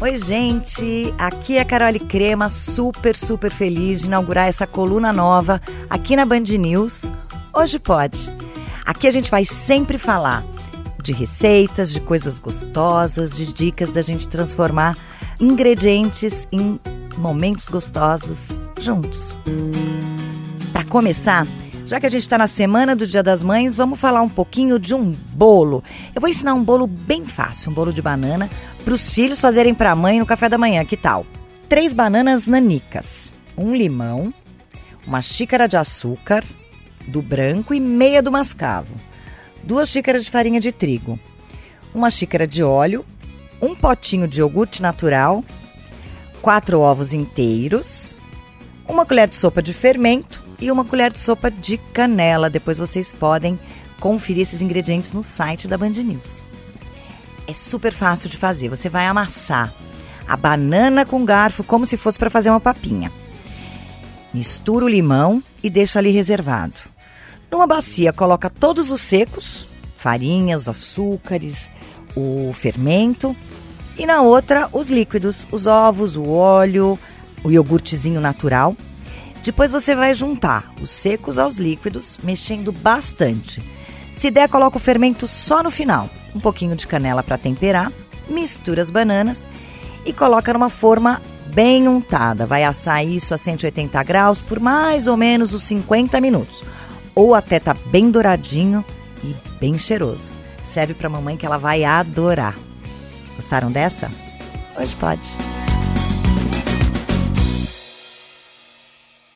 Oi, gente. Aqui é a Carole Crema, super, super feliz de inaugurar essa coluna nova aqui na Band News. Hoje pode. Aqui a gente vai sempre falar de receitas, de coisas gostosas, de dicas da gente transformar ingredientes em momentos gostosos juntos. Para começar, já que a gente está na semana do Dia das Mães, vamos falar um pouquinho de um bolo. Eu vou ensinar um bolo bem fácil, um bolo de banana, para os filhos fazerem para a mãe no café da manhã. Que tal? Três bananas nanicas, um limão, uma xícara de açúcar do branco e meia do mascavo duas xícaras de farinha de trigo, uma xícara de óleo, um potinho de iogurte natural, quatro ovos inteiros, uma colher de sopa de fermento e uma colher de sopa de canela. Depois vocês podem conferir esses ingredientes no site da Band News. É super fácil de fazer. Você vai amassar a banana com garfo como se fosse para fazer uma papinha. Mistura o limão e deixa ali reservado. Numa bacia, coloca todos os secos, farinha, os açúcares, o fermento, e na outra, os líquidos, os ovos, o óleo, o iogurtezinho natural. Depois você vai juntar os secos aos líquidos, mexendo bastante. Se der, coloca o fermento só no final. Um pouquinho de canela para temperar, mistura as bananas e coloca numa forma bem untada. Vai assar isso a 180 graus por mais ou menos os 50 minutos ou até tá bem douradinho e bem cheiroso. Serve para mamãe que ela vai adorar. Gostaram dessa? Hoje pode.